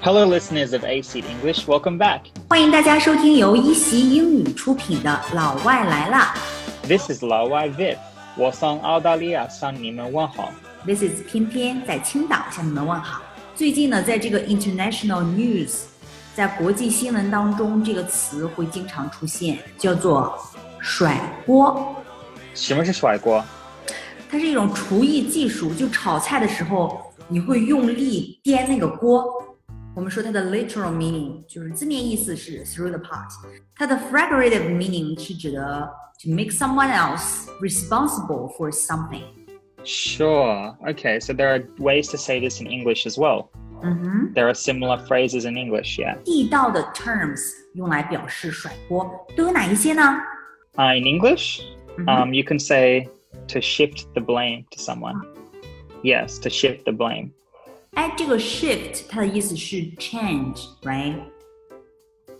Hello, listeners of A Seat English. Welcome back. 欢迎大家收听由一席英语出品的《老外来了 This is 老外 Viv. 我从澳大利亚向你们问好。》 ，This is 偏偏在青岛向你们问好。最近呢，在这个 international news，在国际新闻当中，这个词会经常出现，叫做甩锅。什么是甩锅？它是一种厨艺技术，就炒菜的时候，你会用力颠那个锅。 我们说它的 literal meaning 就是字面意思是 through the pot，它的 figurative meaning 是指的 to make someone else responsible for something。 Sure. Okay, so there are ways to say this in English as well. 嗯哼， There are similar phrases in English, yeah. 地道的 terms 用来表示甩锅都有哪一些呢？ Uh, in English, Mhm. um, you can say to shift the blame to someone. Yes, to shift the blame. 哎，这个 shift 它的意思是 change，right？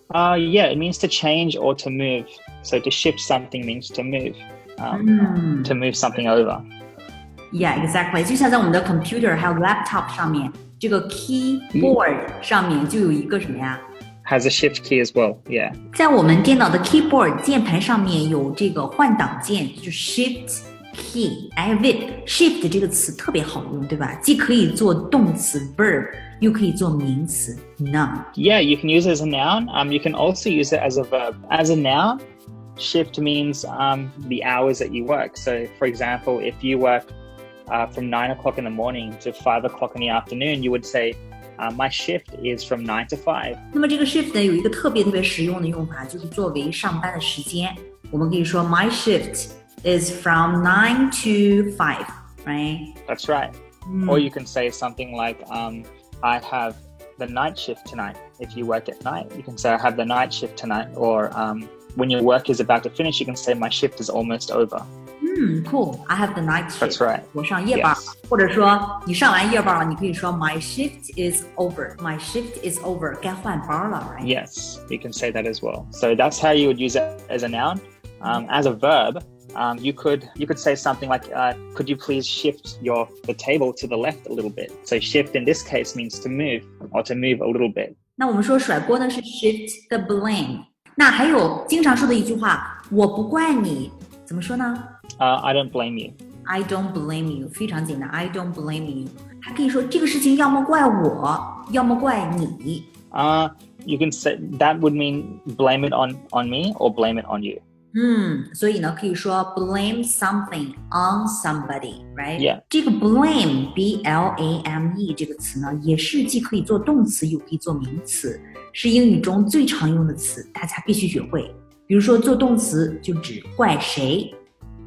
Uh, yeah, it means to change or to move. So to shift something means to move, um, 嗯 to move something over. ，Yeah, exactly。就像在我们的 computer 还有 laptop 上面，这个 keyboard 上面就有一个什么呀？ Has a shift key as well. Yeah. 在我们电脑的 keyboard 键盘上面有这个换挡键，就是 shift key。哎，Vic shift 这个词特别好用，对吧？既可以做动词 verb，又可以做名词 noun。 Yeah, you can use it as a noun. Um, you can also use it as a verb. As a noun, shift means um, the hours that you work. So, for example, if you work uh, from nine o'clock in the morning to five o'clock in the afternoon, you would say, uh, "My shift is from nine to 5. 那么这个 shift 呢，有一个特别特别实用的用法，就是作为上班的时间，我们可以说 My shift is from nine to five，right？ That's right. Or you can say something like, um, "I have the night shift tonight." If you work at night, you can say, "I have the night shift tonight." Or um, when your work is about to finish, you can say, "My shift is almost over." 嗯，cool，I have the night shift。 That's right. 我上夜班 Yes. 或者说你上完夜班了，你可以说 My shift is over。My shift is over，该换班了，right？ Yes, you can say that as well. So that's how you would use it as a noun. Um, as a verb, um, you could you could say something like, uh, "Could you please shift your the table to the left a little bit?" So shift in this case means to move or to move a little bit. 那我们说甩锅呢是 shift the blame。那还有经常说的一句话，我不怪你，怎么说呢？ Uh, I don't blame you. I don't blame you，非常简单。I don't blame you，还可以说这个事情要么怪我，要么怪你。 Uh, you can say that would mean blame it on on me or blame it on you. 嗯，所以呢，可以说 blame something on somebody，right？ Yeah. 这个 blame，b l a m e 这个词呢，也是既可以做动词，又可以做名词，是英语中最常用的词，大家必须学会。比如说做动词就指怪谁，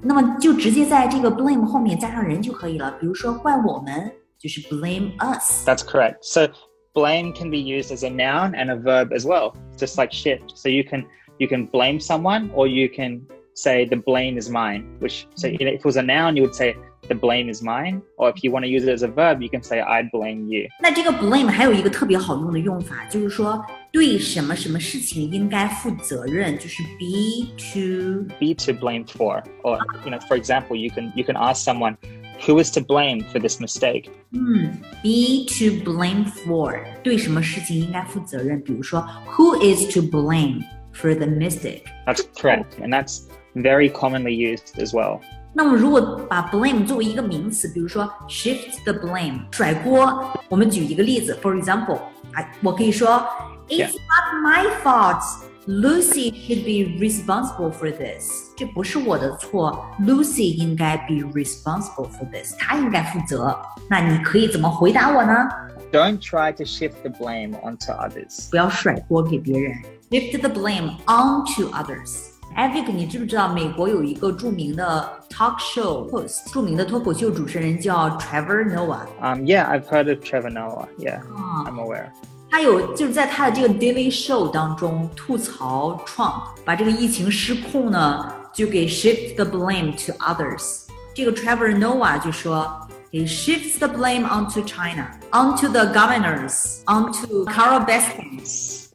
那么就直接在这个 blame 后面加上人就可以了。比如说怪我们，就是 blame us。 That's correct. So blame can be used as a noun and a verb as well, just like shift. So you can you can blame someone or you can say the blame is mine. Which so if it was a noun, you would say the blame is mine. Or if you want to use it as a verb, you can say I blame you. 那这个 blame 还有一个特别好用的用法，就是说对什么什么事情应该负责任，就是 be to Be to blame for. Or you know, for example, you can you can ask someone who is to blame for this mistake. 嗯，be to blame for 对什么事情应该负责任。比如说，Who is to blame for the mistake？ That's correct, and that's very commonly used as well. 那么如果把 blame 作为一个名词，比如说 shift the blame 甩锅，我们举一个例子，for example，哎，我可以说 Yeah. It's not my fault. Lucy should be responsible for this. 这不是我的错，Lucy 应该 be responsible for this. 她应该负责。那你可以怎么回答我呢？ Don't try to shift the blame onto others. 不要甩锅给别人 shift the blame onto others。艾 v i c 你知不知道美国有一个著名的 talk show host，著名的脱口秀主持人叫 Trevor Noah。Um, yeah, I've heard of Trevor Noah. Yeah, I'm aware. 他有就是在他的这个 Daily Show 当中吐槽 Trump，把这个疫情失控呢，就给 shift the blame to others。这个 Trevor Noah 就说。He shifts the blame onto China, onto the governors, onto Carole Baskins.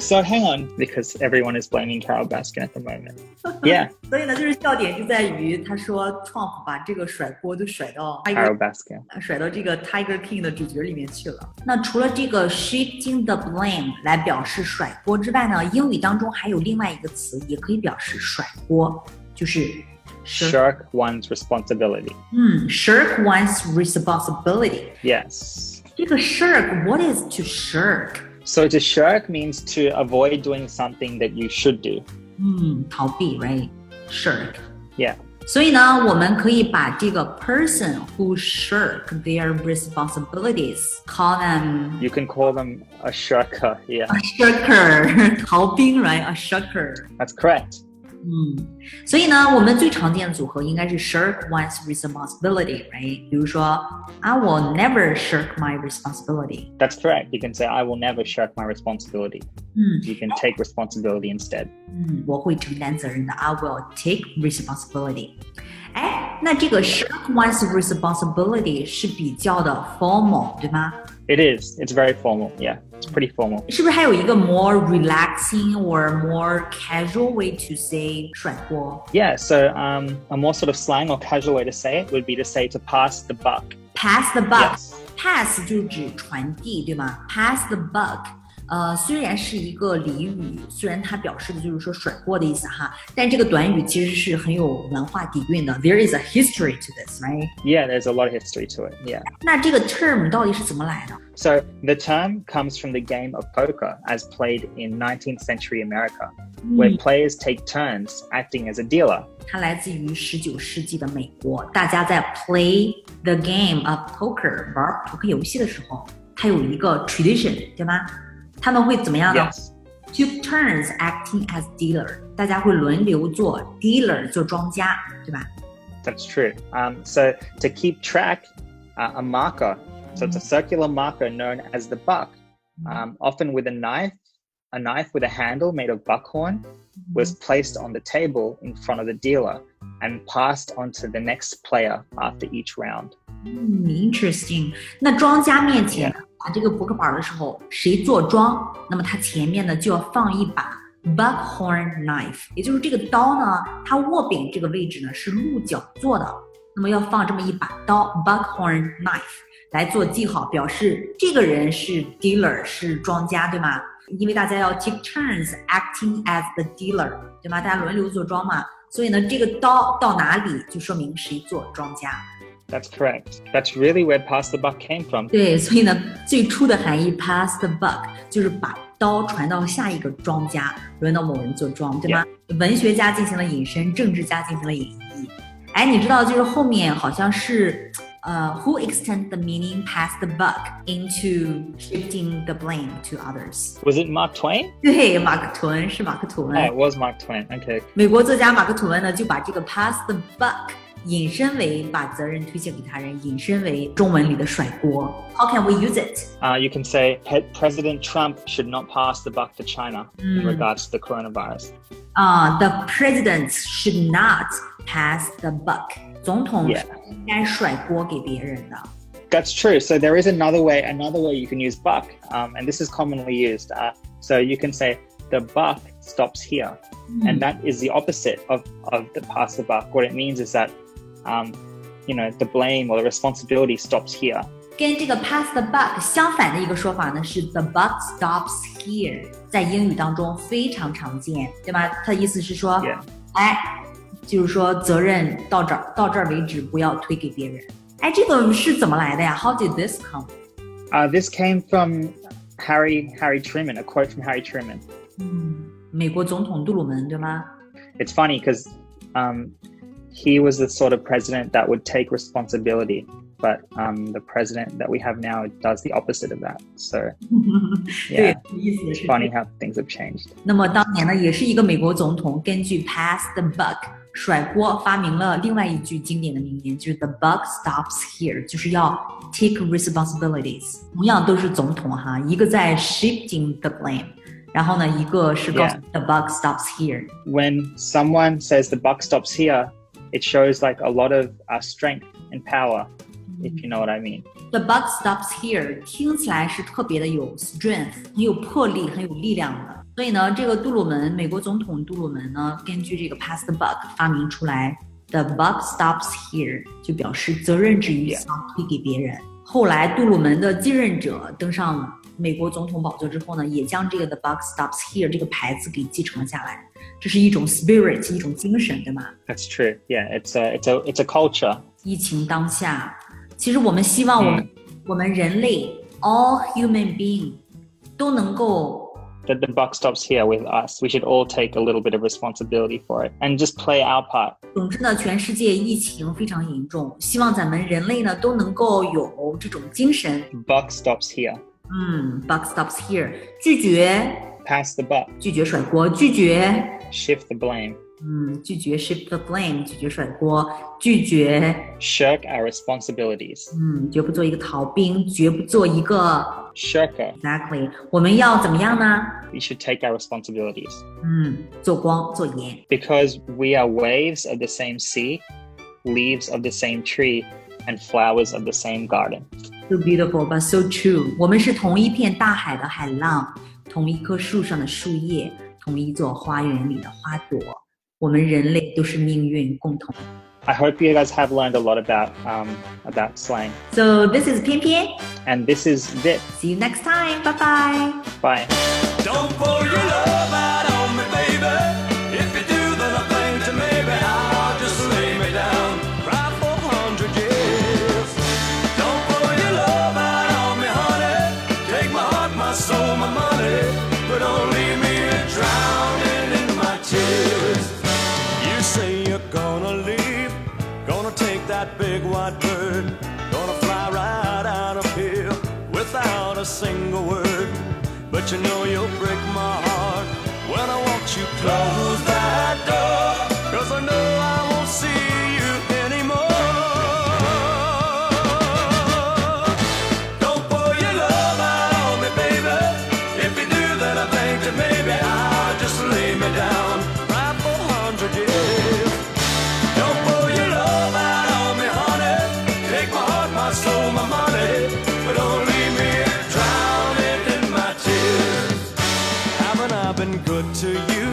So hang on, because everyone is blaming Carole Baskin at the moment. Yeah. 所以呢，就是笑点就在于他说 Trump 把这个甩锅就甩到 Carole Baskin，甩到这个 Tiger King 的主角里面去了。那除了这个 shifting the blame 来表示甩锅之外呢，英语当中还有另外一个词也可以表示甩锅，就是 shirk one's responsibility. Hmm, shirk one's responsibility. Yes. 这个 shirk，what is to shirk？So to shirk means to avoid doing something that you should do. 嗯，逃避，right？shirk。 Yeah. 所以呢，我们可以把这个 person who shirk their responsibilities call them You can call them a shirker. Yeah, a shirker，逃兵，right？a shirker。 that's correct. 嗯，所以呢，我们最常见的组合应该是 shirk one's responsibility，right？比如说，I will never shirk my responsibility。 That's correct. You can say, I will never shirk my responsibility. 嗯 You can take responsibility instead. 嗯，我会承担责任的，I will take responsibility。 哎，那这个 shirk one's responsibility 是比较的 formal，对吗？ It is. It's very formal. Yeah, it's pretty formal. 是不是还有一个 more relaxing or more casual way to say 甩锅 Yeah, so um, a more sort of slang or casual way to say it would be to say to pass the buck. ？Pass the buck。 Yes. pass 就指传递，对吗？Pass the buck， 呃，虽然是一个俚语，虽然它表示的就是说甩锅的意思哈，但这个短语其实是很有文化底蕴的。There is a history to this, right？ Yeah, there's a lot of history to it. Yeah. 那这个 term 到底是怎么来的？ So the term comes from the game of poker as played in 19th century America, where players take turns acting as a dealer. 它来自于十九世纪的美国，大家在 play the game of poker 玩扑克游戏的时候，它有一个 tradition，对吗？ 他们会怎么样呢 Yes. Took turns acting as dealer，大家会轮流做 dealer，做庄家，对吧？ That's true. Um, so to keep track, uh, a marker, so it's a circular marker known as the buck, um, often with a knife, a knife with a handle made of buckhorn, was placed on the table in front of the dealer and passed on to the next player after each round. 嗯，interesting。那庄家面前 打这个扑克板的时候，谁做庄，那么他前面呢就要放一把 buckhorn knife，也就是这个刀呢，它握柄这个位置呢是鹿角做的，那么要放这么一把刀 buckhorn knife 来做记号，表示这个人是 dealer，是庄家，对吗？因为大家要 take turns acting as the dealer，对吗？大家轮流做庄嘛，所以呢，这个刀到哪里就说明谁做庄家。That's correct. That's really where pass the buck came from. 对，所以呢，最初的含义 pass the buck 就是把刀传到下一个庄家，轮到某人做庄，对吗文学家进行了引申，政治家进行了引译。哎，你知道，就是后面好像是，呃，who extend the meaning pass the buck into shifting the blame to others？ Was it Mark Twain? 对，马克吐温是马克吐温。 Oh, it was Mark Twain. Okay. 美国作家马克吐温呢，就把这个 pass the buck 引申为把责任推卸给他人，引申为中文里的甩锅。How can we use it？ Uh, you can say Pe- President Trump should not pass the buck to China in Mm. regards to the coronavirus. 啊、t h e president should not pass the buck。总统 Yeah. 应该甩锅给别人的。 That's true. So there is another way. Another way you can use buck, um, and this is commonly used. Uh, so you can say the buck stops here, and that is the opposite of of the pass the buck. What it means is that, um, you know, the blame or the responsibility stops here. 跟这个 pass the buck 相反的一个说法呢是 the buck stops here，在英语当中非常常见，对吗？它的意思是说 Yeah. 哎，就是说责任到这儿到这儿为止，不要推给别人。哎，这个是怎么来的呀？How did this come？ Uh, this came from Harry Harry Truman. A quote from Harry Truman. 嗯，美国总统杜鲁门对吗？ It's funny because um, he was the sort of president that would take responsibility, but um, the president that we have now does the opposite of that. So 对 yeah,，意思是 funny how things have changed. 那么当年呢，也是一个美国总统根据 pass the buck 甩锅发明了另外一句经典的名言，就是 the buck stops here，就是要 take responsibilities。同样都是总统哈，一个在 shifting the blame，然后呢，一个是告诉 Yeah. the buck stops here。 When someone says the buck stops here, it shows like a lot of uh, strength and power, if you know what I mean. The buck stops here，听起来是特别的有 strength，很有魄力，很有力量的。 所以呢，这个杜鲁门，美国总统杜鲁门呢，根据这个 pass the buck 发明出来，the buck stops here，就表示责任制于此推给别人。后来杜鲁门的继任者登上 美国总统宝座之后呢，也将这个 the buck stops here 这个牌子给继承下来。这是一种 spirit，一种精神，对吗？That's true. Yeah, it's a it's a it's a culture. 疫情当下，其实我们希望我们、嗯、我们人类 all human being 都能够。That the buck stops here with us. We should all take a little bit of responsibility for it and just play our part. 总之呢，全世界疫情非常严重，希望咱们人类呢都能够有这种精神。Buck stops here. 嗯，buck stops here，拒绝 pass the buck，拒绝甩锅，拒绝 shift the blame，嗯，拒绝 shift the blame，拒绝甩锅，拒绝 shirk our responsibilities，嗯，绝不做一个逃兵，绝不做一个 shirker。Exactly，我们要怎么样呢？We should take our responsibilities。嗯，做光做盐。Because we are waves of the same sea, leaves of the same tree, and flowers of the same garden. So beautiful, but so true. 我们是同一片大海的海浪，同一棵树上的树叶，同一座花园里的花朵。我们人类都是命运共同。I hope you guys have learned a lot about um, about slang. So this is Pian Pian. And this is Vip. See you next time. Bye bye. Bye. Single word. But you know you'll break my heart when I watch you close that good to you?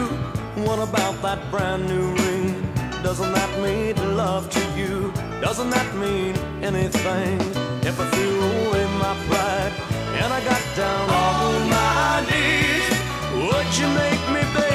What about that brand new ring? Doesn't that mean love to you? Doesn't that mean anything? If I threw away my pride and I got down on my knees, would you make me better?